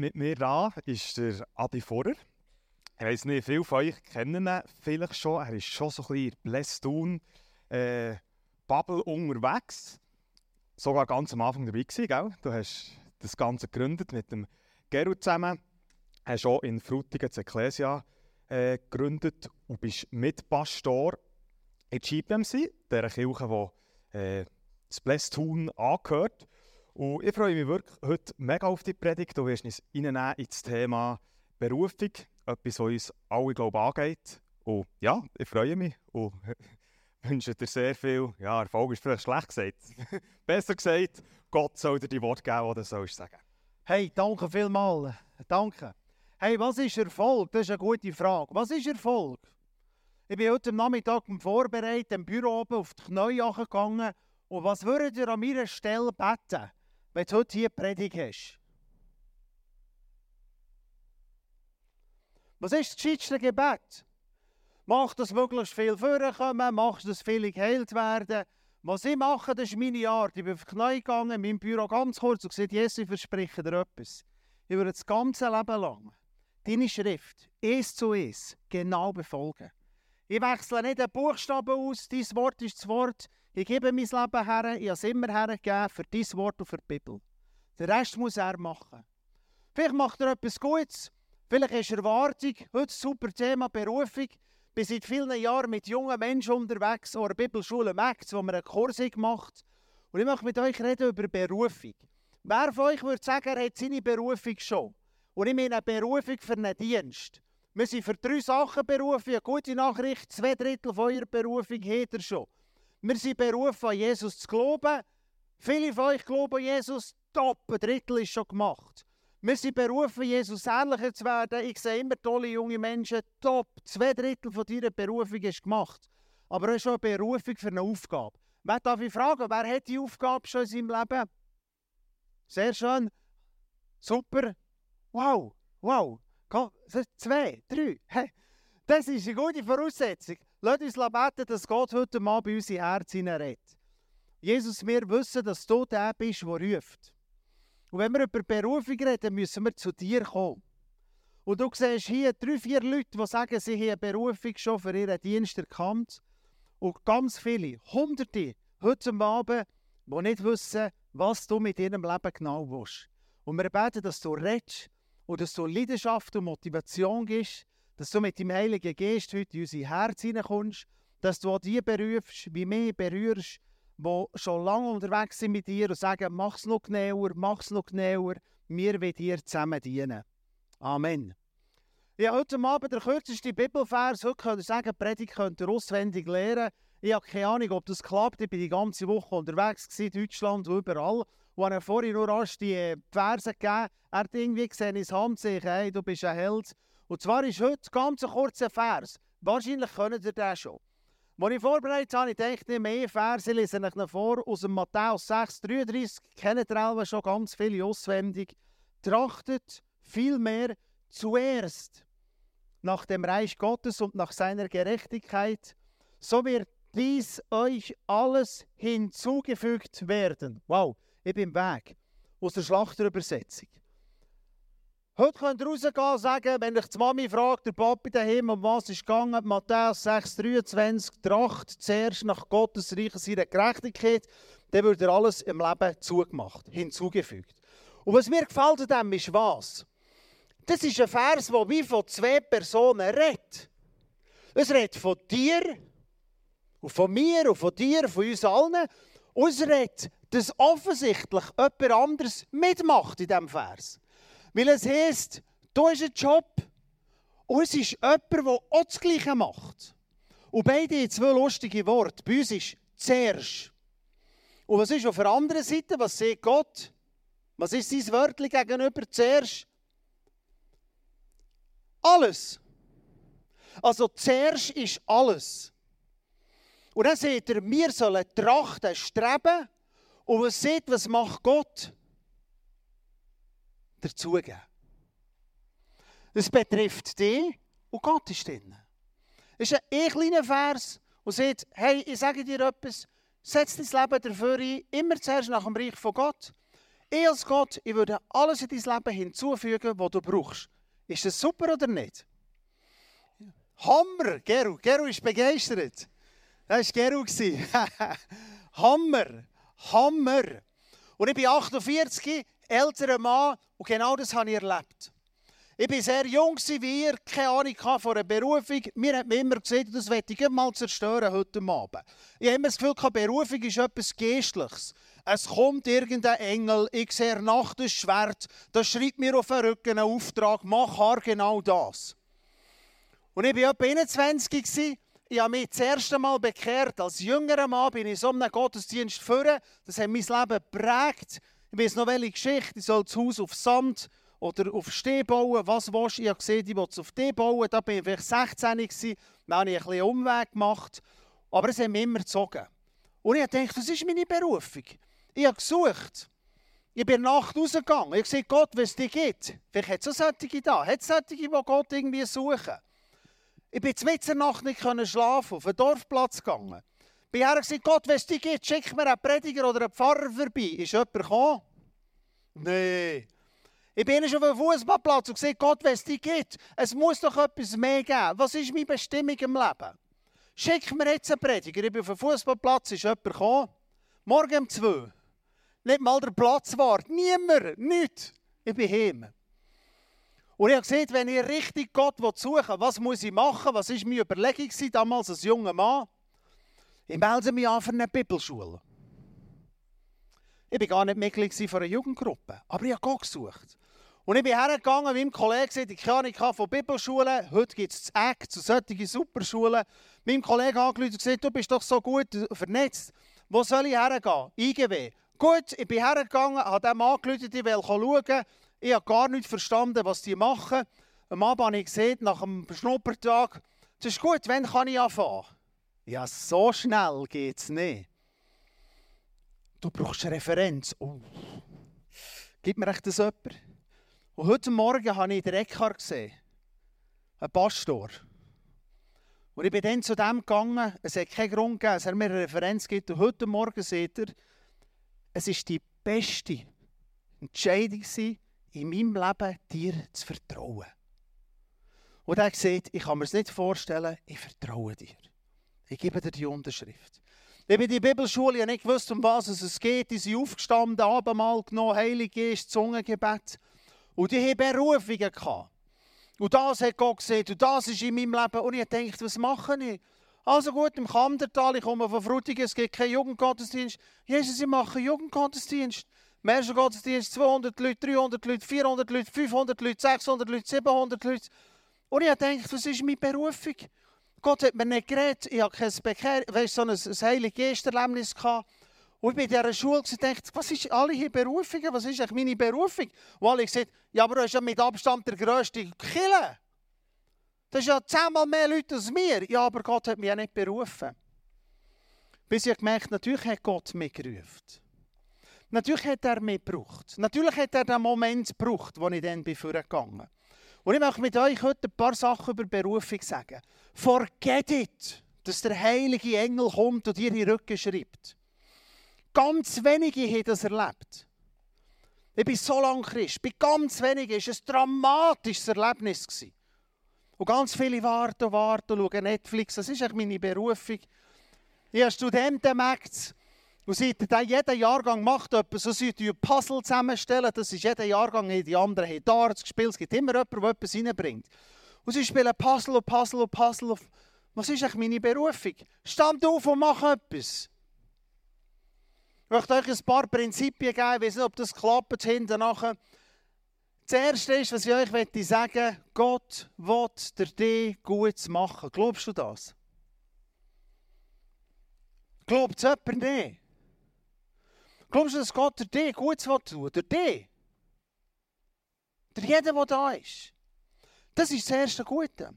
mit mir da ist der Adi Vorer. Ich weiss nicht, viele von euch kennen ihn vielleicht schon. Er ist schon so ein bisschen in Blästun äh, Bubble unterwegs. Sogar ganz am Anfang dabei gewesen, gell? Du hast das Ganze gegründet mit dem Gerut zusammen. Hast auch in Frutigen das Ecclesia äh, gegründet und bist Mitpastor in der GPMC, der Kirche, die äh, das Blästun angehört. Und ich freue mich wirklich heute mega auf die Predigt. Du wirst uns reinnehmen ins Thema Berufung, etwas, was uns alle glaube ich, angeht. Und ja, ich freue mich und wünsche dir sehr viel, ja, Erfolg ist vielleicht schlecht gesagt. Besser gesagt, Gott soll dir die Worte geben, die du sollst sagen. Hey, danke vielmals. Danke. Hey, was ist Erfolg? Das ist eine gute Frage. Was ist Erfolg? Ich bin heute Nachmittag beim Vorbereiten im Büro oben auf die Knie gegangen. Und was würdet ihr an meiner Stelle beten, wenn du heute hier Predigt hast? Was ist das gescheitste Gebet? Mach, dass möglichst viel vorkommen, mach, dass viele geheilt werden. Was ich mache, das ist meine Art. Ich bin auf die Knie gegangen, in meinem Büro ganz kurz und gesagt, Jesus, ich verspreche dir etwas. Ich würde das ganze Leben lang deine Schrift, eins zu eins, genau befolgen. Ich wechsle nicht den Buchstaben aus, dein Wort ist das Wort. Ich gebe mein Leben her, ich habe es immer hergegeben für dein Wort und für die Bibel. Den Rest muss er machen. Vielleicht macht er etwas Gutes, vielleicht ist Erwartung, heute super Thema Berufung. Ich bin seit vielen Jahren mit jungen Menschen unterwegs, an der Bibelschule Max, wo wir einen Kurs gemacht Und ich möchte mit euch reden über Berufung. Wer von euch würde sagen, er hat seine Berufung schon? Und ich meine eine Berufung für einen Dienst. Wir sind für drei Sachen berufen. Eine gute Nachricht, zwei Drittel von eurer Berufung hat er schon. Wir sind berufen, an Jesus zu glauben. Viele von euch glauben Jesus, top, ein Drittel ist schon gemacht. Wir sind berufen, Jesus ähnlicher zu werden. Ich sehe immer tolle junge Menschen, top, zwei Drittel von deiner Berufung ist gemacht. Aber es ist schon eine Berufung für eine Aufgabe. Wer darf ich fragen, wer hat die Aufgabe schon in seinem Leben? Sehr schön. Super. Wow, wow. Zwei, drei. Hey, das ist eine gute Voraussetzung. Lass uns beten, dass Gott heute mal bei unser Herz hineinredet. Jesus, wir wissen, dass du der bist, der ruft. Und wenn wir über Berufung reden, müssen wir zu dir kommen. Und du siehst hier drei, vier Leute, die sagen, sie haben eine Berufung schon für ihren Dienst erkannt. Und ganz viele, hunderte, heute Abend, die nicht wissen, was du mit ihrem Leben genau willst. Und wir beten, dass du redest und dass du Leidenschaft und Motivation gibst, dass du mit dem Heiligen Geist heute in unser Herz hineinkommst, dass du auch die berufst, wie mich berührst, die schon lange unterwegs sind mit dir und sagen, mach es noch genauer, mach es noch genauer, wir wollen dir zusammen dienen. Amen. Ja, heute Abend der kürzeste Bibelvers. Heute könnt ihr sagen, Predigt könnt ihr auswendig lernen. Ich habe keine Ahnung, ob das klappt. Ich bin die ganze Woche unterwegs in Deutschland und überall. Und er vorhin nur rasch die äh, Verse gegeben. Er hat irgendwie gesehen, ins Handzeichen, hey, du bist ein Held. Und zwar ist heute ganz ein kurzer Vers. Wahrscheinlich könnt ihr den schon. Als ich vorbereitet habe, ich dachte, mehr Verse lese ich vor aus dem Matthäus 6, 33. Kennt ihr schon ganz viele auswendig. Trachtet vielmehr zuerst nach dem Reich Gottes und nach seiner Gerechtigkeit, so wird dies euch alles hinzugefügt werden. Wow, ich bin Weg. Aus der Schlachterübersetzung. Heute könnt ihr rausgehen und sagen, wenn ich die Mami fragt, der Papi daheim, um was ist gegangen, Matthäus 6, 23, Tracht zuerst nach Gottes Reich seiner Gerechtigkeit, dann wird er alles im Leben zugemacht, hinzugefügt. Und was mir gefällt an dem ist was? Das ist ein Vers, der wie von zwei Personen redet. Es redet von dir und von mir und von dir, von uns allen. Und es redet, dass offensichtlich jemand anderes mitmacht in diesem Vers. Weil es heisst, da ist ein Job und es ist jemand, der auch das Gleiche macht. Und beide haben zwei lustige Worte. Bei uns ist zuerst. Und was ist auf der anderen Seite? Was sieht Gott? Was ist sein Wörtchen gegenüber zuerst? Alles. Also zuerst ist alles. Und dann seht ihr, wir sollen trachten, streben. Und was seht, was macht Gott? Dazugeben. Das betrifft dich und Gott ist drin. Es ist ein kleiner Vers und sagt, hey, ich sage dir etwas, setz dein Leben dafür ein, immer zuerst nach dem Reich von Gott. Ich als Gott, ich würde alles in dein Leben hinzufügen, was du brauchst. Ist das super oder nicht? Hammer! Geru, Geru ist begeistert. Das war Geru. Hammer! Hammer! Und ich bin 48, älterer Mann und genau das habe ich erlebt. Ich war sehr jung wie ihr, keine Ahnung von einer Berufung. Mir hat immer gesagt, das werde ich mal zerstören heute Abend. Ich habe immer das Gefühl, Berufung ist etwas Geistliches. Es kommt irgendein Engel, ich sehe nach das Schwert, das schreibt mir auf den Rücken einen Auftrag, mach genau das. Und ich war etwa 21. Ich habe mich das erste Mal bekehrt. Als jüngerer Mann bin ich in so einem Gottesdienst führen. Das hat mein Leben geprägt. Ich weiß noch welche Geschichte. Ich soll das Haus auf Sand oder auf Steh bauen. Was willst du? Ich habe gesehen, ich will es auf Steh bauen. Da bin ich vielleicht 16 gewesen. Dann habe ich ein bisschen Umweg gemacht. Aber es hat mich immer gezogen. Und ich dachte, das ist meine Berufung. Ich habe gesucht. Ich bin Nacht rausgegangen. Ich gesagt, Gott, wenn es dich gibt. Vielleicht hat es auch solche da. Hat es solche, die Gott irgendwie suchen. Ich bin mitten Nacht nicht schlafen, auf den Dorfplatz gegangen. Bin gesagt, Gott, wenn es dich gibt, schick mir einen Prediger oder einen Pfarrer vorbei. Ist jemand gekommen? Nein. Ich bin schon auf dem Fußballplatz und gesagt, Gott, wenn es dich gibt, es muss doch etwas mehr geben. Was ist meine Bestimmung im Leben? Schick mir jetzt einen Prediger. Ich bin auf dem Fußballplatz, ist jemand gekommen? Morgen um zwei. Nicht mal der Platz wart. Niemand, nicht. Ich bin heim. Und ich habe gesehen, wenn ich richtig Gott suchen will, was muss ich machen? Was war meine Überlegung damals als junger Mann? Ich melde mich an für eine Bibelschule. Ich war gar nicht Mitglied einer Jugendgruppe, aber ich habe Gott gesucht. Und ich bin hergegangen, wie mein Kollege gesagt, ich kann nicht von Bibelschulen. Heute gibt es das Eck zu solchen Superschulen. Meinem Kollegen angerufen und gesagt, du bist doch so gut vernetzt. Wo soll ich hergehen? IGW. Gut, ich bin hergegangen, habe dem angerufen, ich will schauen. Ich habe gar nicht verstanden, was die machen. Am Abend habe ich gesehen, nach einem Schnuppertag, das ist gut, wann kann ich anfangen? Ja, so schnell geht es nicht. Du brauchst eine Referenz. Oh. Gib mir echt das jemand. Und heute Morgen habe ich den Eckhard gesehen. Ein Pastor. Und ich bin dann zu dem gegangen, es hat keinen Grund gegeben, dass er mir eine Referenz gibt. Und heute Morgen seht ihr, es war die beste Entscheidung in meinem Leben, dir zu vertrauen. Und er sagt, ich kann mir es nicht vorstellen, ich vertraue dir. Ich gebe dir die Unterschrift. Ich bin in die Bibelschule, ich nicht gewusst, um was es geht. Ich sind aufgestanden, Abendmahl genommen, Heilige Geist, Zungengebet. Und ich hatte Berufungen. Und das hat Gott gesehen und das ist in meinem Leben. Und ich dachte, was mache ich? Also gut, im Kandertal, ich komme von Frutigen, es gibt keinen Jugendgottesdienst. Jesus, ich mache Jugendgottesdienst. Im ersten Gottesdienst 200 Leute, 300 Leute, 400 Leute, 500 Leute, 600 Leute, 700 Leute. Und ich dachte, was ist meine Berufung? Gott hat mir nicht geredet, ich hatte kein Bekehr, weißt, so ein, ein heiliges Geisterlebnis gehabt. Und ich bin in dieser Schule und dachte, was ist alle hier Berufungen? Was ist eigentlich meine Berufung? Und alle gesagt, ja, aber du bist ja mit Abstand der grösste Killer. Das ist ja zehnmal mehr Leute als mir. Ja, aber Gott hat mich ja nicht berufen. Bis ich gemerkt natürlich hat Gott mich gerufen. Natürlich hat er mich gebraucht. Natürlich hat er den Moment gebraucht, wo ich dann vorgegangen bin. Und ich möchte mit euch heute ein paar Sachen über Berufung sagen. Forget it, dass der heilige Engel kommt und dir den Rücken schreibt. Ganz wenige haben das erlebt. Ich bin so lange Christ. Bei ganz wenigen war es ein dramatisches Erlebnis. Und ganz viele warten und warten und schauen Netflix. Das ist meine Berufung. Ich habe Studenten gemerkt, und seit jeden Jahrgang macht etwas, so sie Puzzle zusammenstellen, das ist jeder Jahrgang, die anderen haben Darts gespielt, es gibt immer jemanden, der etwas reinbringt. Und sie spielen Puzzle und Puzzle und Puzzle. Was ist eigentlich meine Berufung? Stand auf und mach etwas. Ich möchte euch ein paar Prinzipien geben, ich weiß nicht, ob das klappt hinten nachher. Das Erste ist, was ich euch möchte sagen Gott will dir gut machen. Glaubst du das? Glaubt es jemand nicht? Glaubst du, dass Gott dir Gutes tun will? Durch dich? Durch jeden, der da ist. Das ist das erste Gute.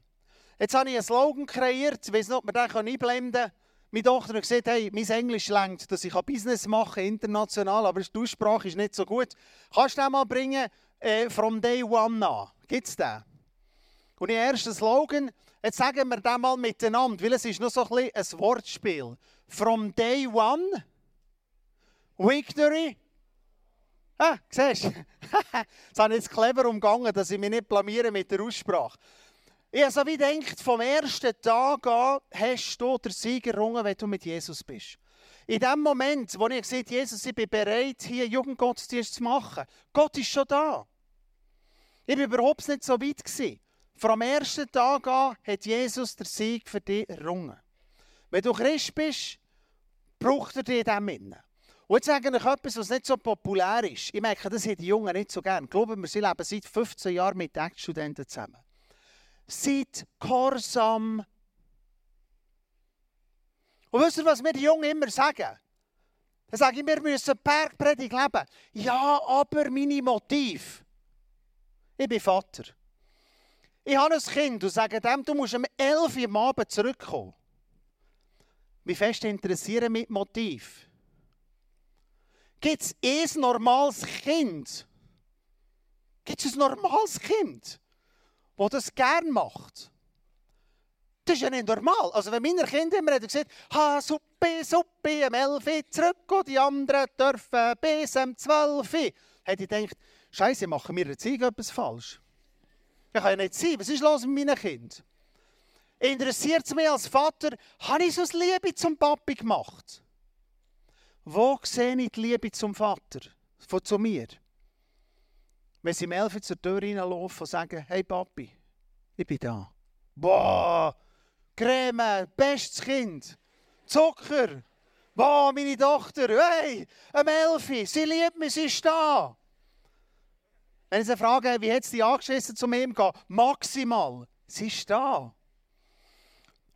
Jetzt habe ich einen Slogan kreiert, ich weiß nicht, ob man den einblenden kann. Meine Tochter hat gesagt, hey, mein Englisch längt, dass ich Business machen kann, international, aber die Aussprache ist nicht so gut. Kannst du den mal bringen, äh, from day one an? Gibt es den? Und der erste Slogan, jetzt sagen wir den mal miteinander, weil es ist noch so ein, ein Wortspiel. From day one Victory Ah, siehst du? das habe ich jetzt clever umgangen, dass ich mich nicht blamiere mit der Aussprache. Ich habe so wie gedacht, vom ersten Tag an hast du den Sieg errungen, wenn du mit Jesus bist. In dem Moment, wo ich gesagt habe, Jesus, ich bin bereit, hier Jugendgottesdienst zu machen, Gott ist schon da. Ich war überhaupt nicht so weit. Gewesen. Vom ersten Tag an hat Jesus den Sieg für dich errungen. Wenn du Christ bist, braucht er dich in dem Innen. Und jetzt sage ich etwas, was nicht so populär ist. Ich merke, das haben die Jungen nicht so gern. Glauben wir, sie leben seit 15 Jahren mit Ex-Studenten zusammen. Seid gehorsam. Und wisst ihr, was mir die Jungen immer sagen? Dann sage ich, wir müssen Bergpredigt leben. Ja, aber meine Motiv. Ich bin Vater. Ich habe ein Kind und sage dem, du musst um 11 Uhr am Abend zurückkommen. Wie fest interessieren mit Motiv? Gibt es ein normales Kind? Gibt es ein normales Kind, das das gerne macht? Das ist ja nicht normal. Also wenn meine Kinder immer gesagt ha, Suppe, Suppe, am 11 Uhr zurück und die anderen dürfen bis um 12 Uhr, hätte ich gedacht, Scheiße, machen wir jetzt etwas falsch? Das kann ja nicht sein. Was ist los mit meinen Kindern? Interessiert es mich als Vater, habe ich so eine Liebe zum Papi gemacht? Wo sehe ich die Liebe zum Vater, von zu mir? Wenn sie im Elf zur Tür reinlaufen und sagen, hey Papi, ich bin da. Boah, Creme, bestes Kind, Zucker. Boah, meine Tochter, hey, am Elfi, sie liebt mich, sie ist da. Wenn sie frage, wie hat sie angeschissen zu ihm gehen? Maximal, sie ist da.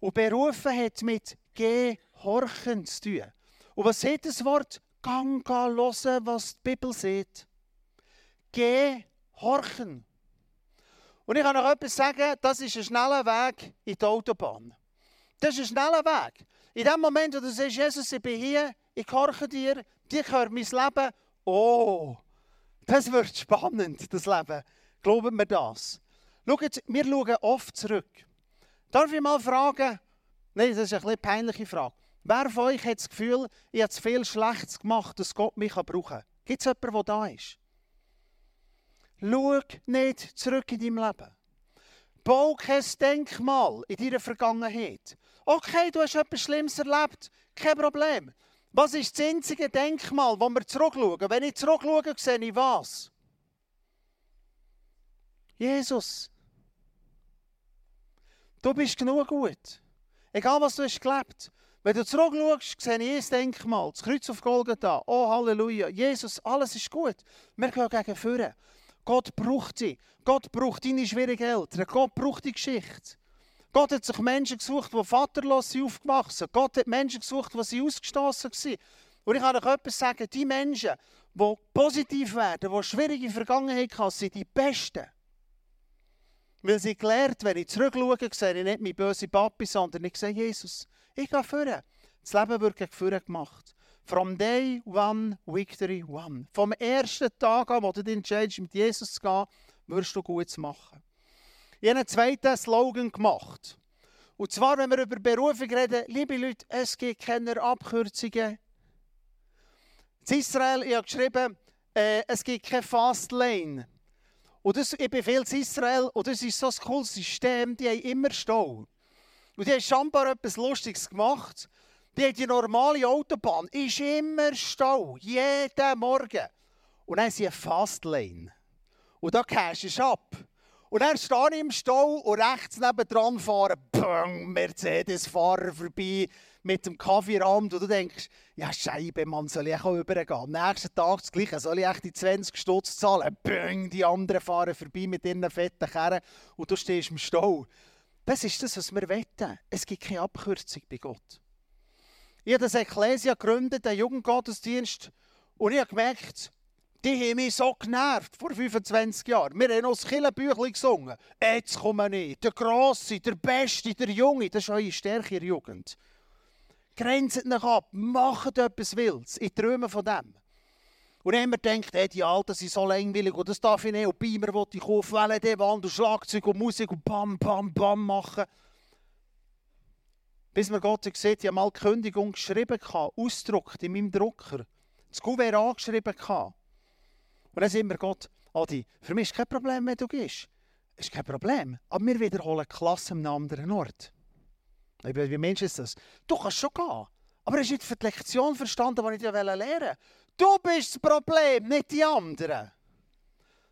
Und berufen hat mit Gehorchen zu tun. Und was sagt das Wort? Gang hören, was die Bibel sagt. Gehorchen. Und ich kann noch etwas sagen, das ist ein schneller Weg in die Autobahn. Das ist ein schneller Weg. In dem Moment, wo du sagst, Jesus, ich bin hier, ich gehorche dir, dir gehört mein Leben. Oh, das wird spannend, das Leben. Glauben wir das? Schaut, wir schauen oft zurück. Darf ich mal fragen? Nein, das ist eine ein peinliche Frage. Wer von euch hat das Gefühl, ich habe zu viel Schlechtes gemacht, dass Gott mich brauchen kann? Gibt es jemanden, der da ist? Schau nicht zurück in deinem Leben. Bau kein Denkmal in deiner Vergangenheit. Okay, du hast etwas Schlimmes erlebt, kein Problem. Was ist das einzige Denkmal, wo wir zurückschauen? Wenn ich zurückschaue, sehe ich was? Jesus. Du bist genug gut. Egal, was du hast gelebt. Wenn du zurückschaust, sehe ich ein Denkmal, das Kreuz auf Golgatha. Oh, Halleluja. Jesus, alles ist gut. Wir gehen gegen Führen. Gott braucht sie. Gott braucht deine schwierigen Eltern. Gott braucht die Geschichte. Gott hat sich Menschen gesucht, die vaterlos sind aufgewachsen. Gott hat Menschen gesucht, die sie ausgestoßen waren. Und ich kann euch etwas sagen, die Menschen, die positiv werden, die schwierige Vergangenheit haben, sind die Besten. Weil sie gelernt, wenn ich zurückschaue, sehe ich nicht mein böse Papi, sondern ich sehe Jesus. Ich gehe führen. Das Leben wird gegen Führen gemacht. From day one, victory one. Vom ersten Tag an, wo du dich entscheidest, mit Jesus zu gehen, wirst du Gutes machen. Ich habe einen zweiten Slogan gemacht. Und zwar, wenn wir über Berufung reden, liebe Leute, es gibt keine Abkürzungen. In Israel, ich habe geschrieben, äh, es gibt keine Fast Lane. Und das, ich bin viel Israel und das ist so ein cooles System, die haben immer Stau. Und die haben scheinbar etwas Lustiges gemacht. Die haben die normale Autobahn, ist immer Stau, jeden Morgen. Und dann haben sie eine Fastlane. Und da gehst du ab. Und dann stehe ich im Stau und rechts nebendran fahren, bang, Mercedes-Fahrer vorbei mit dem Kaffeeramt und du denkst, ja Scheibe, Mann, soll ich auch übergehen? Am nächsten Tag das Gleiche, soll ich echt die 20 Stutz zahlen? Bang, die anderen fahren vorbei mit ihren fetten Kerren und du stehst im Stau. Das ist das, was wir wetten. Es gibt keine Abkürzung bei Gott. Ich habe das Ekklesia gegründet, den Jugendgottesdienst, und ich habe gemerkt, die haben mich so genervt vor 25 Jahren. Wir haben das Killenbüchlein gesungen. Jetzt kommen nicht. Der Grosse, der Beste, der Junge. Das ist eure Stärke in der Jugend. Grenzt nicht ab, macht etwas Wildes. Ich träume von dem. Und dann haben gedacht, hey, die Alten sind so langweilig und das darf ich nicht. Und Beamer will ich kaufen, LED-Wand und Schlagzeug und Musik und bam, bam, bam machen. Bis mir Gott gesagt ich habe mal die Kündigung geschrieben, ausgedruckt in meinem Drucker. Das Kuvert angeschrieben. Und dann sind wir Gott, Adi, für mich ist kein Problem, wenn du gehst. Ist kein Problem. Aber wir wiederholen Klasse einem anderen Ort. Wie Mensch ist das? Du kannst schon gehen. Aber hast nicht für die Lektion verstanden, die ich dir lernen wollte. Du bist das Problem, nicht die anderen.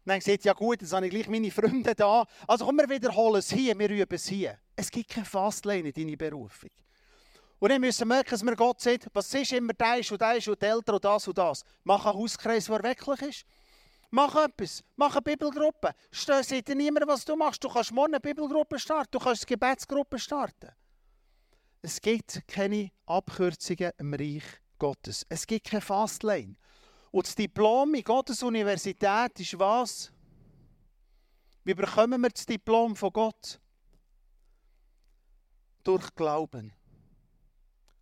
Dann sagt ja gut, jetzt habe ich gleich meine Freunde da. Also komm, wir wiederholen es hier, wir üben es hier. Es gibt keine Fastlane in deiner Berufung. Und dann müssen merken, dass wir Gott sagt, was ist immer das und das und die Eltern und das und das. Mach einen Hauskreis, der wirklich ist. Mach etwas. Mach eine Bibelgruppe. Sagt dir niemand, was du machst. Du kannst morgen eine Bibelgruppe starten. Du kannst eine Gebetsgruppe starten. Es gibt keine Abkürzungen im Reich Gottes. Es gibt keine Fastlane. Und das Diplom in Gottes Universität ist was? Wie bekommen wir das Diplom von Gott? Durch Glauben.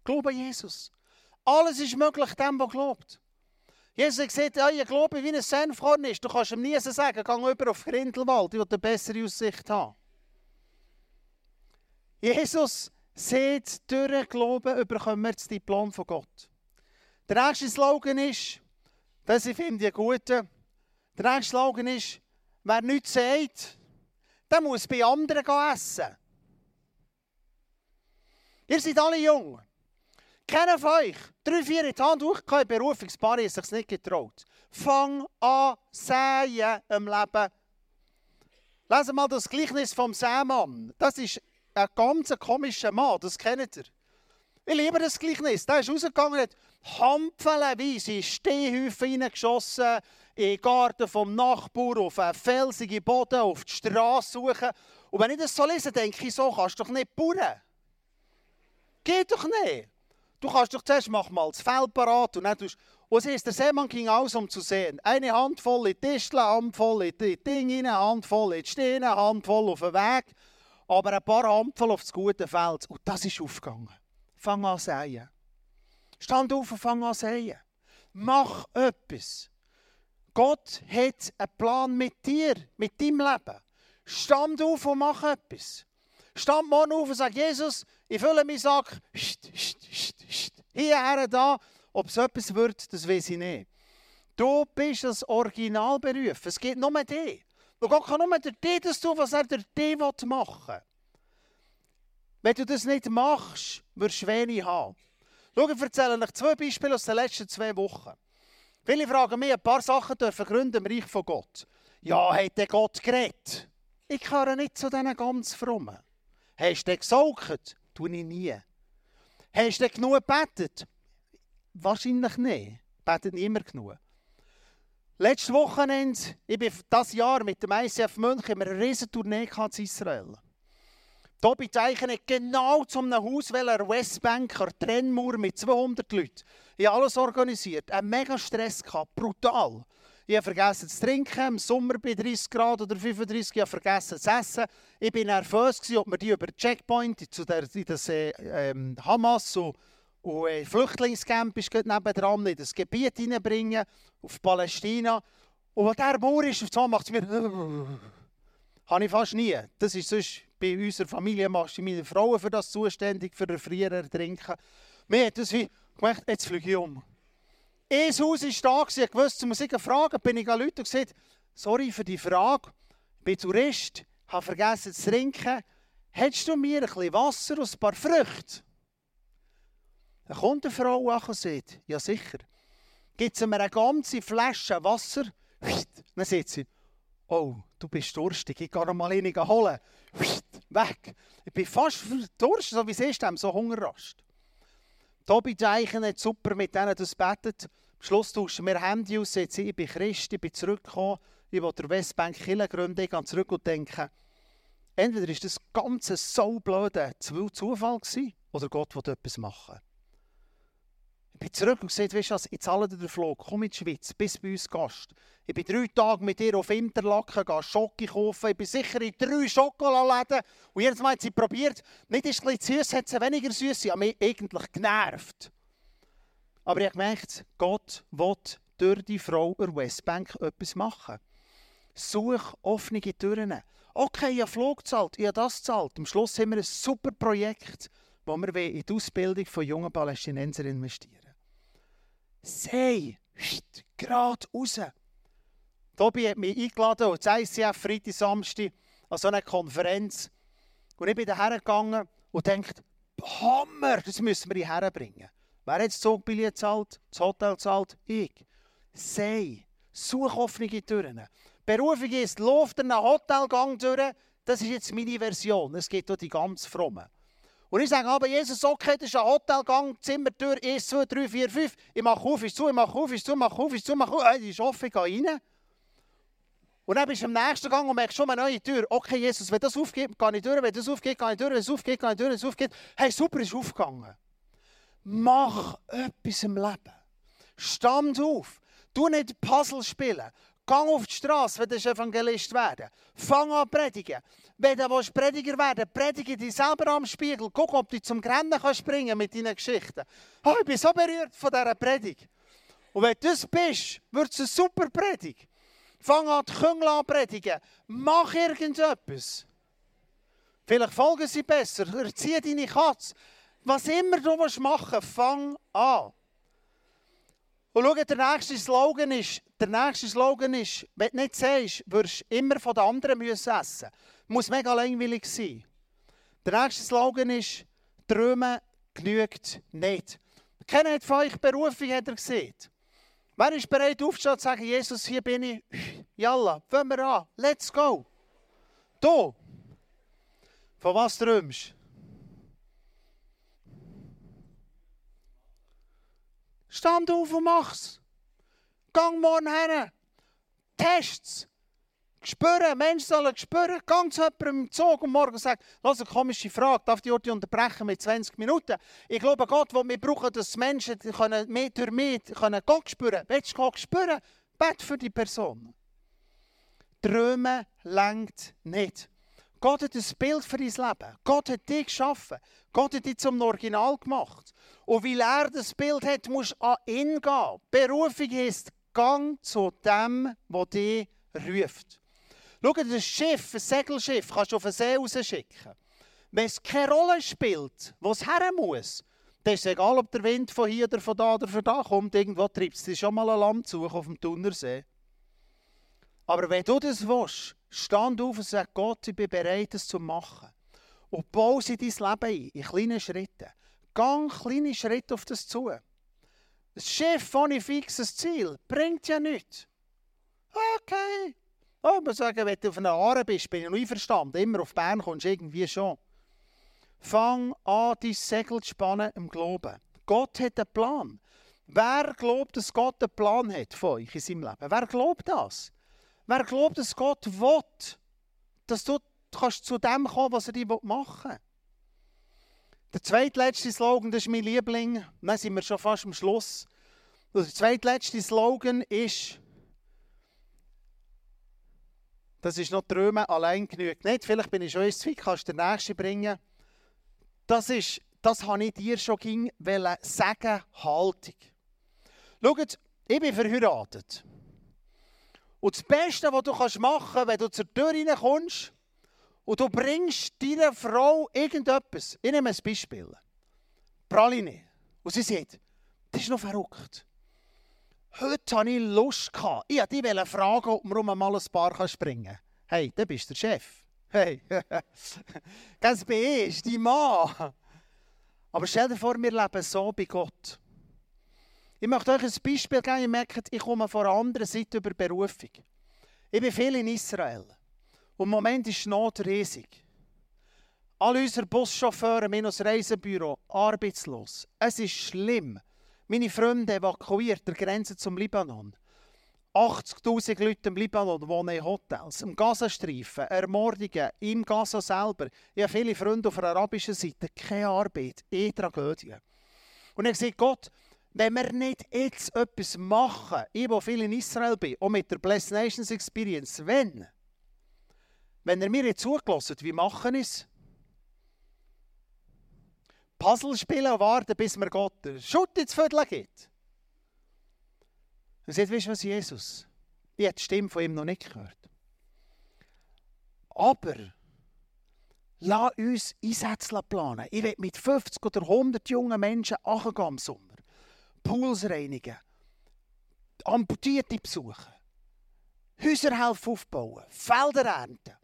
Glaube an Jesus. Alles ist möglich dem, der glaubt. Jesus hat gesagt, ja, ich glaube wie ein Senfkorn ist. Du kannst ihm nie sagen, geh über auf Grindelwald, ich will eine bessere Aussicht haben. Jesus sieht, durch Glauben bekommen wir das Diplom von Gott. Der nächste Slogan ist, das ich finde ich gut, der nächste Slogan ist, wer nichts sagt, der muss bei anderen essen. Ihr seid alle jung. Keiner von euch, drei, vier in die Hand hochgekommen, Berufungspaar, ist sich nicht getraut. Fang an, säen im Leben. Lesen mal das Gleichnis vom Sämann. Das ist ein ganz komischer Mann, das kennt ihr. Ich liebe das Gleichnis. Der ist rausgegangen und hat hampfelweise in Stehhäufen hineingeschossen, in den Garten vom Nachbarn, auf einen felsigen Boden, auf die Straße suchen. Und wenn ich das so lese, denke ich, so kannst du doch nicht bauen. Geht doch nicht. Du kannst doch zuerst mach mal das Feld parat und dann tust es ist, der Seemann ging aus, um zu sehen. Eine Handvoll in die eine Handvoll in die Dinge, eine Handvoll in die Steine, eine Handvoll auf den Weg, aber ein paar Handvoll auf das gute Feld. Und das ist aufgegangen. Fang an säen. Stand auf und fang an säen. Mach etwas. Gott hat einen Plan mit dir, mit deinem Leben. Stand auf und mach etwas. Stand morgen auf und sag, Jesus, ich fülle meinen Sack. Hierher, da. Ob es etwas wird, das weiß ich nicht. Du bist das Originalberuf. Es geht nur dich. Und Gott kann nur dir das tun, was er dir machen will. Wenn du das nicht machst, wirst du wenig haben. Schau, ich erzähle euch zwei Beispiele aus den letzten zwei Wochen. Viele fragen mich, ein paar Sachen dürfen gründen im Reich von Gott. Ja, hat der Gott geredet? Ich gehöre nicht zu diesen ganz frommen. Hast du gesaugt? Tue ich nie. Hast du genug gebetet? Wahrscheinlich nicht. Betet niemand genug. Letztes Wochenende, ich bin das Jahr mit dem ICF München in einer riesen Tournee in Israel. Hier bei Zeichen genau einem Haus, der Westbank, eine Trennmauer mit 200 Leuten. Ich habe alles organisiert. Ein mega Stress gehabt, brutal. Ich habe vergessen zu trinken, im Sommer bei 30 Grad oder 35, ich habe vergessen zu essen. Ich war nervös, ob wir die über den Checkpoint zu der, in das äh, ähm, Hamas und, und äh, Flüchtlingscamp ist nebenan, in das Gebiet hineinbringen, auf Palästina. Und was der Mauer ist, macht es mir... habe ich fast nie. Das ist sonst bei unserer Familie machst du meine Frau für das zuständig, für Frieren, Ertrinken. Mir hat das wie gemacht, jetzt fliege ich um. Ein Haus war da, ich wusste, muss ich fragen, bin ich an Leute und gesagt, sorry für die Frage, ich bin Tourist, habe vergessen zu trinken, hättest du mir ein bisschen Wasser und ein paar Früchte? Dann kommt eine Frau an und sagt, ja sicher, gibt es mir eine ganze Flasche Wasser? Dann sagt sie, oh, du bist durstig, ich gehe mal eine holen. Weg. Ich bin fast durstig, so wie siehst du, so Hungerrast. Tobi Zeichen hat super mit denen das betet. Am Schluss tauschen wir Handy aus, jetzt ich bin Christ, ich bin zurückgekommen, ich will der Westbank Kille gründen, ich gehe zurück und denke, entweder ist das Ganze so blöde Zufall gewesen, oder Gott will etwas machen. Ich bin zurück und gesagt, weißt du was, ich zahle dir den Flug, komm in die Schweiz, bis bei uns Gast. Ich bin drei Tage mit dir auf Interlaken, gehe Schocke kaufen, ich bin sicher in drei Schokoladenläden und jedes Mal hat sie probiert, nicht ist es süß, hat sie weniger süß, sie haben mich eigentlich genervt. Aber ich habe gemerkt, Gott will durch die Frau der Westbank etwas machen. Such offene Türen. Okay, ich habe Flug gezahlt, ich habe das gezahlt. Am Schluss haben wir ein super Projekt, wo wir in die Ausbildung von jungen Palästinensern investieren. Sei, gerade raus. Tobi hat mich eingeladen, und das ICF Freitag, Samstag, an so einer Konferenz. Und ich bin da hergegangen und dachte, Hammer, das müssen wir hierher bringen. Wer hat das Zugbillett gezahlt, das Hotel gezahlt? Ich. Sei, such offene Türen. Berufung ist, lauf einen Hotelgang durch, das ist jetzt meine Version. Es geht durch die ganz Frommen. Und ich sage aber, Jesus, okay, das ist ein Hotelgang, Zimmertür 1, 2, 3, 4, 5. Ich mache auf, ist zu, ich mache auf, ist zu, ich mache auf, ist zu, ich mache auf. Die ist offen, ich gehe rein. Und dann bist du am nächsten Gang und merkst schon eine neue Tür. Okay, Jesus, wenn das aufgeht, gehe ich durch. Wenn das aufgeht, gehe ich durch. Wenn das aufgeht, gehe ich durch. Wenn das aufgeht, hey, super, ist aufgegangen. Mach etwas im Leben. Stand auf. Du nicht Puzzle spielen. Gang auf die Straße, wenn du Evangelist werden Fang an predigen. Wenn du Prediger werden predige dich selber am Spiegel. Guck, ob du zum Rennen kannst springen mit deinen Geschichten. Oh, ich bin so berührt von dieser Predigt. Und wenn du das bist, wird es eine super Predigt. Fang an, die Küngel an predigen. Mach irgendetwas. Vielleicht folgen sie besser. Erzieh deine Katze. Was immer du machen willst, fang an. Und schau, der nächste Slogan ist, der nächste Slogan ist, wenn du nicht siehst, wirst du immer von den anderen müssen essen. Muss mega langweilig sein. Der nächste Slogan ist, Träumen genügt nicht. Keiner von euch Berufung, hat er gesehen. Wer ist bereit aufzustehen und zu sagen, Jesus, hier bin ich. Jalla, fangen wir an. Let's go. Du, von was träumst? Stand auf und mach's. Gang morgen her. Test's. Spüren, Menschen sollen spüren. Gang zu jemandem im Zug und morgen sagt, lass eine komische Frage, darf die Orte unterbrechen mit 20 Minuten? Ich glaube, Gott, wo wir brauchen, dass Menschen können mehr durch mich können Gott spüren. Willst du Gott spüren? Bet für die Person. Träumen längt nicht. Gott hat ein Bild für dein Leben. Gott hat dich geschaffen. Gott hat dich zum Original gemacht. Und weil er das Bild hat, musst du an ihn gehen. Berufung ist, gang zu dem, der dich ruft. Schau, ein Schiff, ein Segelschiff, kannst du auf den See rausschicken. Wenn es keine Rolle spielt, wo es her muss, dann ist es egal, ob der Wind von hier oder von da oder von da kommt, irgendwo treibt es schon mal ein Land zu auf dem Thunersee. Aber wenn du das willst, stand auf und sag Gott, ich bin bereit, das zu machen. Und baue sie dein Leben ein, in kleinen Schritten. Gang kleine Schritte auf das zu. Das Schiff ohne fixes Ziel bringt ja nichts. Okay. Oh, ich muss sagen, wenn du auf einer Aare bist, bin ich noch einverstanden. Immer auf Bern kommst du irgendwie schon. Fang an, dein Segel zu spannen im Glauben. Gott hat einen Plan. Wer glaubt, dass Gott einen Plan hat von euch in seinem Leben? Wer glaubt das? Wer glaubt, dass Gott will, dass du kannst zu dem kommen was er dir machen will? Der zweitletzte Slogan, das ist mein Liebling. Dann sind wir schon fast am Schluss. der zweitletzte Slogan ist, das ist noch Träumen allein genügt nicht. Vielleicht bin ich schon ins Zwick, kannst du den nächsten bringen. Das ist, das habe ich dir schon ging sagen, Haltung. Schaut, ich bin verheiratet. Und das Beste, was du machen kannst, wenn du zur Tür reinkommst, und du bringst deiner Frau irgendetwas. Ich nehme ein Beispiel. Praline. Und sie sagt, das ist noch verrückt. Heute hatte ich Lust. Gehabt. Ich wollte fragen, ob um mal ein Paar springen kann. Hey, du bist der Chef. Hey, das ich, dein Mann. Aber stell dir vor, wir leben so bei Gott. Ich möchte euch ein Beispiel geben. Ihr merkt, ich komme von einer anderen Seite über Berufung. Ich bin viel in Israel. Und im Moment ist die Not riesig. Alle unsere Buschauffeure, minus Reisebüro, arbeitslos. Es ist schlimm. Meine Freunde evakuiert der Grenze zum Libanon. 80.000 Leute im Libanon wohnen in Hotels, im Gazastreifen, Ermordungen, im Gaza selber. Ich habe viele Freunde auf der arabischen Seite, keine Arbeit, eh Tragödie. Und ich sage, Gott, wenn wir nicht jetzt etwas machen, ich, wo viel in Israel bin, und mit der Blessed Nations Experience, wenn, wenn er mir jetzt zugelassen wie machen es? Puzzle spielen und warten, bis mir Gott der Schutt ins Viertel gibt. Und sagt, weißt du was, Jesus? Ich habe die Stimme von ihm noch nicht gehört. Aber lass uns Einsätze planen. Ich will mit 50 oder 100 jungen Menschen angehen am Sommer. Pools reinigen. Amputierte besuchen. Häuser helfen aufbauen, Felder ernten.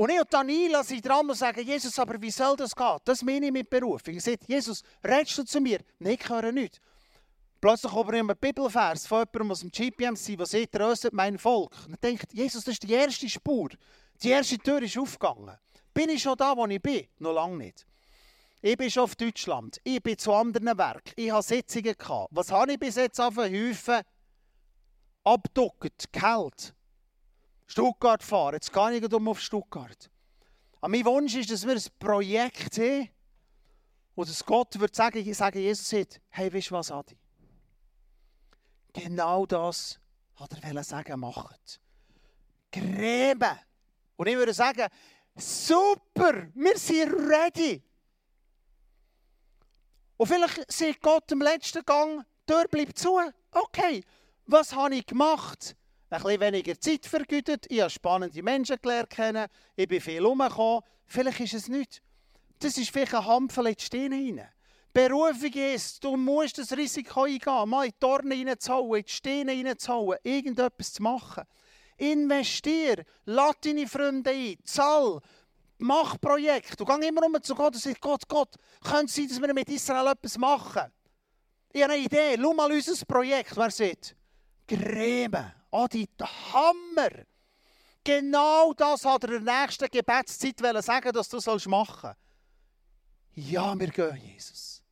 Und ich und Daniela sind dran und sagen, Jesus, aber wie soll das gehen? Das meine ich mit Berufung. Ich sage, Jesus, redest du zu mir? Nein, ich höre nicht. Plötzlich kommt ein Bibelvers von jemandem aus dem GPMC, der sagt, tröstet mein Volk. Und denkt, Jesus, das ist die erste Spur. Die erste Tür ist aufgegangen. Bin ich schon da, wo ich bin? Noch lange nicht. Ich bin schon auf Deutschland. Ich bin zu anderen Werken. Ich habe Sitzungen gehabt. Was habe ich bis jetzt auf den Häufen abduckt, Geld? Stuttgart fahren. Jetzt gehe ich um auf Stuttgart. Aber mein Wunsch ist, dass wir ein Projekt haben, wo das Gott würde sagen, sage Jesus sagt, hey, weißt du was, Adi? Genau das hat er sagen, macht. Gräben. Und ich würde sagen, super, wir sind ready. Und vielleicht sagt Gott im letzten Gang, die Tür bleibt zu. Okay, was habe ich gemacht? Ein bisschen weniger Zeit vergütet, ich habe spannende Menschen gelernt kennen, ich bin viel herumgekommen. Vielleicht ist es nicht. Das ist vielleicht ein Hampfel in die Steine hinein. Berufung ist, du musst das Risiko eingehen, mal in die Dornen reinzuhauen, in die Steine reinzuhauen, irgendetwas zu machen. Investier, lade deine Freunde ein, zahl, mach Projekte. Du gehst immer um zu Gott und sagst, Gott, Gott, könnte es sein, dass wir mit Israel etwas machen? Ich habe eine Idee, schau mal unser Projekt. Wer sieht? Gräben. Adi, Hammer. Genau das hat er in der nächsten Gebetszeit sagen, dass du das machen sollst. Ja, wir gehen, Jesus.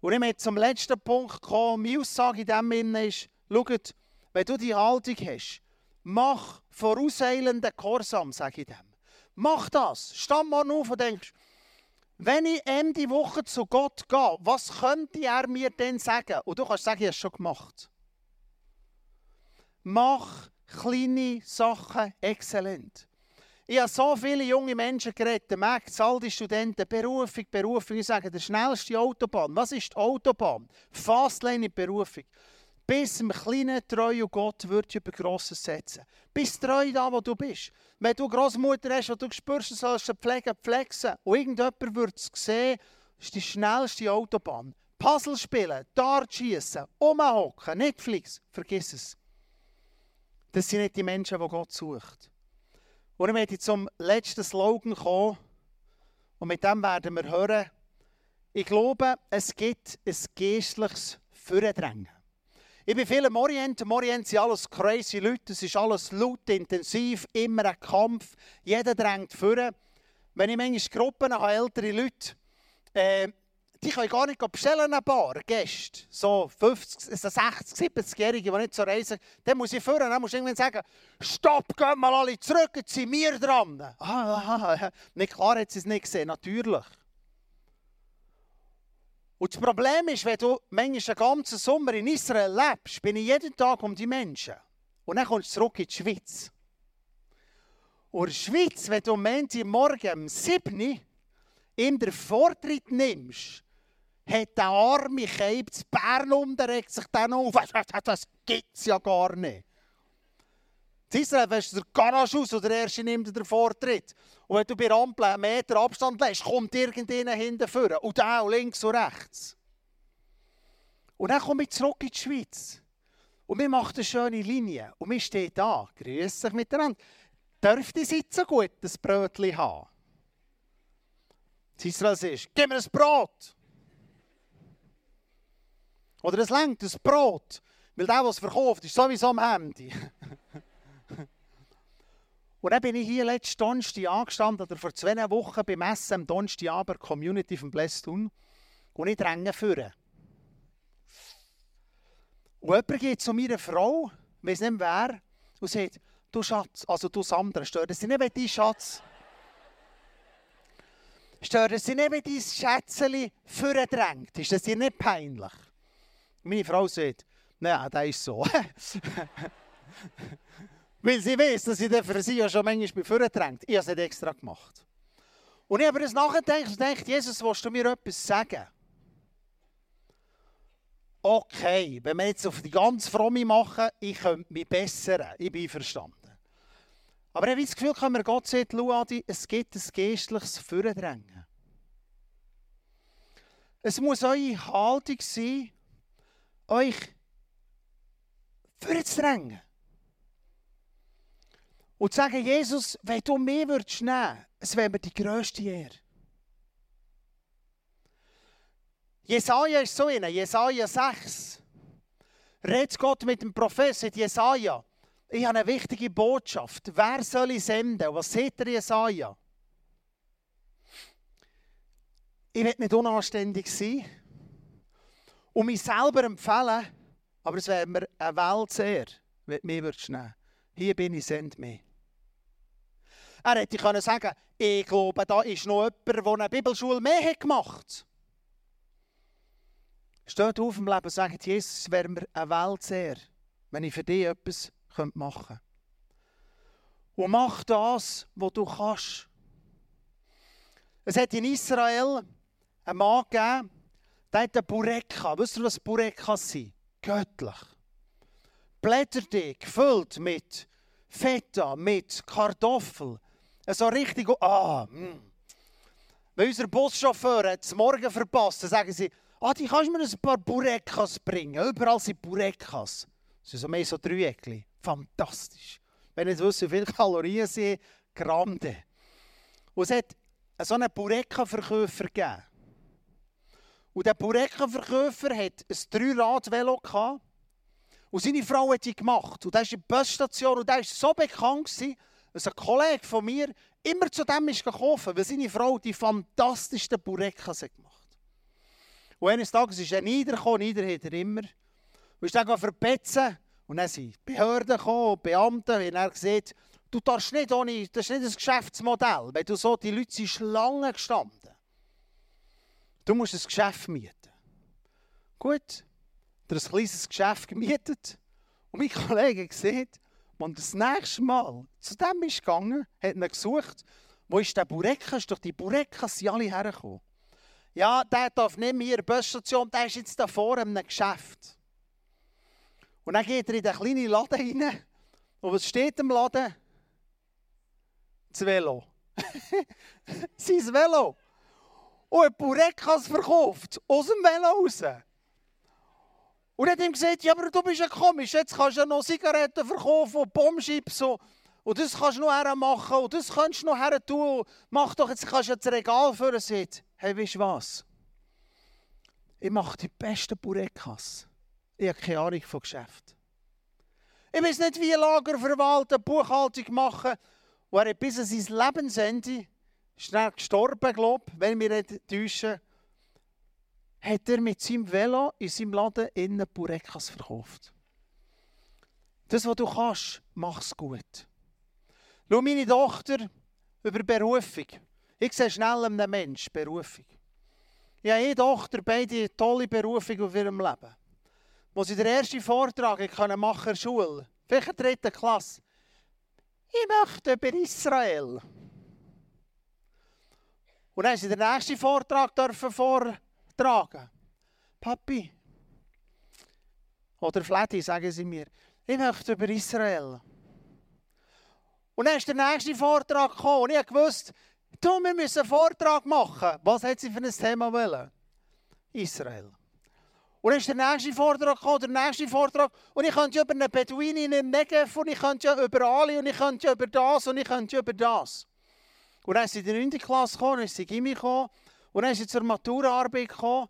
Und ich möchte zum letzten Punkt kommen. Meine Aussage in diesem Sinne ist, schaut, wenn du die Haltung hast, mach vorauseilenden Gehorsam, sage ich dem. Mach das. Stand mal auf und denkst, wenn ich Ende Woche zu Gott gehe, was könnte er mir denn sagen? Und du kannst sagen, ich habe es schon gemacht. Mach kleine Sachen exzellent. Ich habe so viele junge Menschen geredet, Max, alte Studenten, Berufung, Berufung. Ich sage, der schnellste Autobahn. Was ist die Autobahn? Fastlane Berufung. Bis im kleinen treu und Gott wird über Grosses setzen. Bis treu da, wo du bist. Wenn du Großmutter hast, und du spürst, du sollst pflegen, pflegen. Und irgendjemand wird es sehen, ist die schnellste Autobahn. Puzzle spielen, Dart schießen, umhocken, Netflix, vergiss es. Das sind nicht die Menschen, die Gott sucht. Und ich möchte zum letzten Slogan kommen. Und mit dem werden wir hören. Ich glaube, es gibt ein geistliches Führendrängen. Ich bin viel im Orient. Im Orient sind alles crazy Leute. Es ist alles laut, intensiv, immer ein Kampf. Jeder drängt vor. Wenn ich manchmal Gruppen habe, ältere Leute, äh, die können gar nicht bestellen, ein paar Gäste. So 50, 60, 70-Jährige, die nicht so reisen. Dann muss ich führen, dann muss ich irgendwann sagen, stopp, gehen mal alle zurück, jetzt sind wir dran. Ah, ah, ah. Nicht klar hat sie es nicht gesehen, natürlich. Und das Problem ist, wenn du manchmal den ganzen Sommer in Israel lebst, bin ich jeden Tag um die Menschen. Und dann kommst du zurück in die Schweiz. Und in der Schweiz, wenn du am Morgen um 7 Uhr ihm den Vortritt nimmst, hat der arme Keib um, der regt sich dann auf. Das gibt es ja gar nicht. In Israel wäschst du den Garage aus oder der Erste nimmt den Vortritt. Und wenn du bei Ampel einen Meter Abstand lässt, kommt irgendjemand hinten vor. Und auch links und rechts. Und dann komme ich zurück in die Schweiz. Und wir machen eine schöne Linie. Und wir stehen da, grüßen sich miteinander. Dürfte ich sitzen gut ein Brötchen haben? In Israel sagt, gib mir ein Brot. Oder es längt, ein Brot. Weil der, es verkauft, ist sowieso am Handy. Und dann bin ich hier letzten Donnerstag angestanden, oder vor zwei Wochen beim Essen am Donnerstagabend Community vom Blästun. Und ich dränge führen. Und jemand geht zu meiner Frau, weiß nicht wer, und sagt, du Schatz, also du Sandra, stört es nicht, wenn dein Schatz... Stört es nicht, wenn dein Schätzchen drängt? Ist das dir nicht peinlich? Meine Frau sagt, nein, das ist so. Weil sie weiß, dass ich für sie ja schon manchmal bei drängt. Ich habe es nicht extra gemacht. Und ich habe das nachgedacht und dachte, Jesus, willst du mir etwas sagen? Okay, wenn wir jetzt auf die ganz fromme machen, ich könnte mich bessern. Ich bin verstanden. Aber ich habe das Gefühl, wenn wir Gott sagt, Luadi, es gibt ein geistliches Fürdrängen. Es muss eure Haltung sein, euch vorzudrängen. Und zu sagen, Jesus, wenn du mich würdest nehmen, es wäre mir die grösste Ehre. Jesaja ist so einer, Jesaja 6. Redet Gott mit dem Prophet Jesaja. Ich habe eine wichtige Botschaft. Wer soll ich senden? Was sieht der Jesaja? Ich will nicht unanständig sein und mich selber empfehlen, aber es wäre mir eine Welt sehr, wenn du mich nehmen Hier bin ich, send mich. Er hätte können sagen ich glaube, da ist noch jemand, der eine Bibelschule mehr hat gemacht Steht auf im Leben und sagt, Jesus, es wäre mir eine Welt sehr, wenn ich für dich etwas machen könnte. Und mach das, was du kannst. Es hat in Israel einen Mann gegeben, der hat einen Bureka. Wisst ihr, was Bureka sind? Göttlich. Blätterdick, gefüllt mit Feta, mit Kartoffel. So richtig, ah, mm. Wenn unser Buschauffeur es morgen verpasst, dann sagen sie, ah, die kannst du mir ein paar Burekas bringen. Überall sind Burekas. Das sind so mehr so Dreieckchen. Fantastisch. Wenn ihr wisst, wie viele Kalorien sind, Grande. Und es hat so einen Bureka-Verkäufer gegeben. Und der Bureka-Verkäufer hatte ein Dreirad-Velo. Und seine Frau hat ihn gemacht. Und er ist in der Busstation und er war so bekannt, dass ein Kollege von mir immer zu dem ist gekauft, weil seine Frau die fantastischsten Burekas gemacht hat. Und eines Tages ist er niedergekommen, nieder hat er immer. Und ist dann verpetzen. Und dann sind Behörden gekommen, Beamte, und er gesagt, du darfst nicht ohne, das ist nicht ein Geschäftsmodell, wenn du so, die Leute sind Schlangen gestanden. Du musst ein Geschäft mieten. Gut, er hat ein kleines Geschäft gemietet. Und mein Kollege gesehen, als das nächste Mal zu dem ist gegangen, hat er gesucht, wo ist der Bureka? Ist doch die Burekas sind alle hergekommen. Ja, der darf nicht mehr in der Busstation, der ist jetzt da in einem Geschäft. Und dann geht er in den kleinen Laden rein. Und was steht im Laden? Das Velo. Sein Velo. Und ein Burekas verkauft. Aus dem Velo raus. Und hat ihm gesagt, ja, aber du bist ja komisch. Jetzt kannst du ja noch Zigaretten verkaufen und Bombschips und, und das kannst du noch hermachen und das kannst du noch her tun. Mach doch, jetzt kannst du das Regal führen. Sagt, hey, weißt du was? Ich mache die besten Burekas. Ich habe keine Ahnung von Geschäft. Ich weiß nicht, wie Lager verwalten, Buchhaltung machen. Und er hat bis an sein Lebensende, schnell gestorben, glaube ich, wenn wir nicht täuschen, hat er mit seinem Velo in seinem Laden innen Burekas verkauft. Das, was du kannst, mach es gut. Schau meine Tochter über Berufung. Ich sehe schnell einem Menschen Berufung. Ich habe eine Tochter, beide tolle Berufung auf ihrem Leben wo sie den ersten Vortrag machen in der Schule, vielleicht in der dritten Klasse. Ich möchte über Israel. Und dann sie den nächsten Vortrag dürfen vortragen. Papi, oder Flatty, sagen sie mir, ich möchte über Israel. Und dann ist der nächste Vortrag gekommen und ich wusste, du, wir müssen einen Vortrag machen. Was hat sie für ein Thema wollen? Israel. Und dann ist der nächste Vortrag gekommen, der nächste Vortrag. Und ich könnte über eine Beduinin im Negev und ich könnte über Ali und ich könnte über das und ich könnte über das. Und dann ist sie in die 9. Klasse gekommen, dann ist sie in Gimmi gekommen und dann ist sie zur Maturaarbeit gekommen.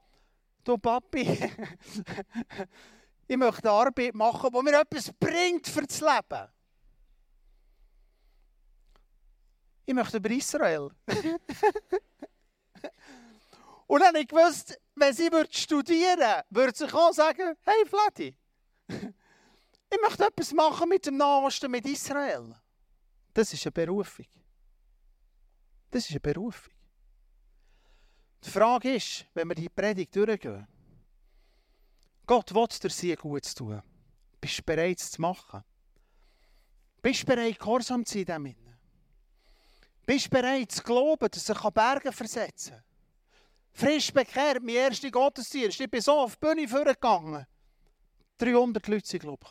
Du Papi, ich möchte eine Arbeit machen, die mir etwas bringt für das Leben. Ich möchte über Israel. und dann habe ich gewusst, wenn sie studieren würde, würde sie auch sagen, hey Flatty, ich möchte etwas machen mit dem Nahosten, mit Israel. Das ist eine Berufung. Das ist eine Berufung. Die Frage ist, wenn wir die Predigt durchgehen, Gott will dir sie gut zu tun. Bist du bereit, es zu machen? Bist du bereit, gehorsam zu sein? Bist du bereit, zu glauben, dass er Berge versetzen kann? frisch bekehrt, mein erster Gottesdienst. Ich bin so auf die Bühne vorgegangen. 300 Leute sind, glaube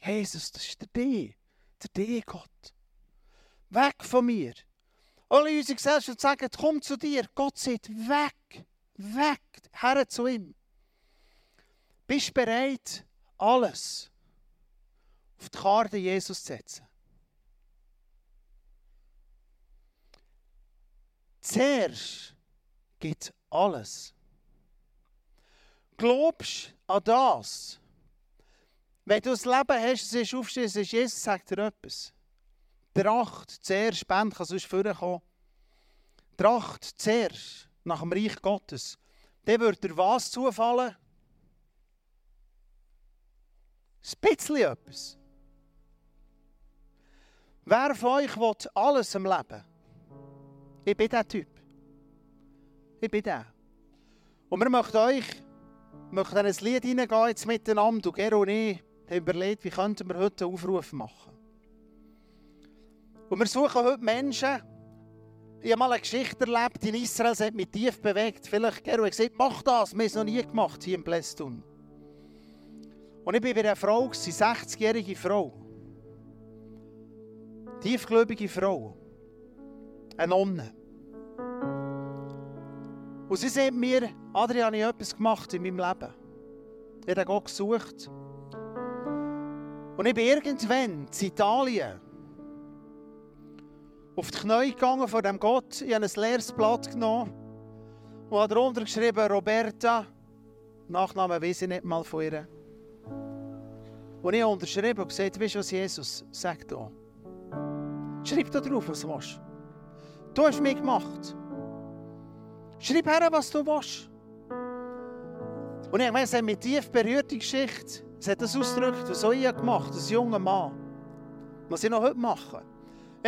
ich, Jesus, das ist der D. Der D, Gott. Weg von mir. Alle in unserer Gesellschaft sagen, komm zu dir. Gott sagt, weg, weg, her zu ihm. Bist du bereit, alles auf die Karte Jesus zu setzen? Zuerst gibt alles. Glaubst an das? Wenn du das Leben hast, es ist aufstehen, es ist Jesus, sagt dir etwas. Tracht zuerst, Spend kann sonst vorkommen. Tracht zuerst nach dem Reich Gottes. Dann wird dir was zufallen? Ein bisschen etwas. Wer von euch will alles im Leben? Ich bin der Typ. Ich bin der. Und wir möchten euch möchten in ein Lied hineingehen, jetzt miteinander. Und Gero und ich haben überlegt, wie könnten wir heute einen Aufruf machen. Und wir suchen heute Menschen, ich habe mal eine Geschichte erlebt in Israel, sie hat mich tief bewegt. Vielleicht, Gero, hat gesagt, mach das, wir haben es noch nie gemacht hier in Blästun. Und ich war bei einer Frau, eine 60-jährige Frau. Tiefgläubige Frau. Eine Nonne. Und sie sagt mir, Adrian, ich habe etwas gemacht in meinem Leben. Ich habe Gott gesucht. Und ich bin irgendwann in Italien auf die Knie gegangen vor dem Gott. Ich habe ein leeres Blatt genommen und habe darunter geschrieben, Roberta, Nachname weiß ich nicht mal von ihr. Und ich habe unterschrieben und gesagt, weißt du was, Jesus, sag da. Schreib da drauf, was du willst. Du hast mich gemacht. Schreib her, was du willst. Und ich meine, es hat mich tief berührt, die Geschichte. Es hat das ausgedrückt, was ich gemacht habe, als junger Mann. Was ich noch heute mache.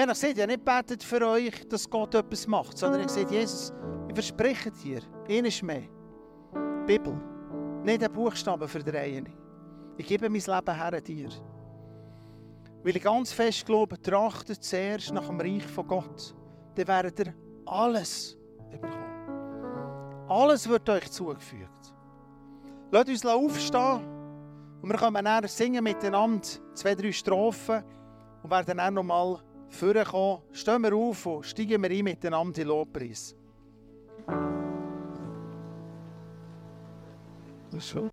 Gesagt, ich habe nicht betet für euch, dass Gott etwas macht, sondern habe gesagt, Jesus, ich verspreche dir, eines mehr. Bibel, nicht ein Buchstaben die Ich gebe mein Leben her dir. Weil ich ganz fest glaube, trachtet zuerst nach dem Reich von Gott. Dann werdet ihr alles bekommen. Alles wird euch zugefügt. Lasst uns aufstehen und wir können dann singen miteinander zwei, drei Strophen und werden dann nochmal vorkommen. Stehen wir auf und steigen wir ein miteinander in Lobpreis. Das ist schon.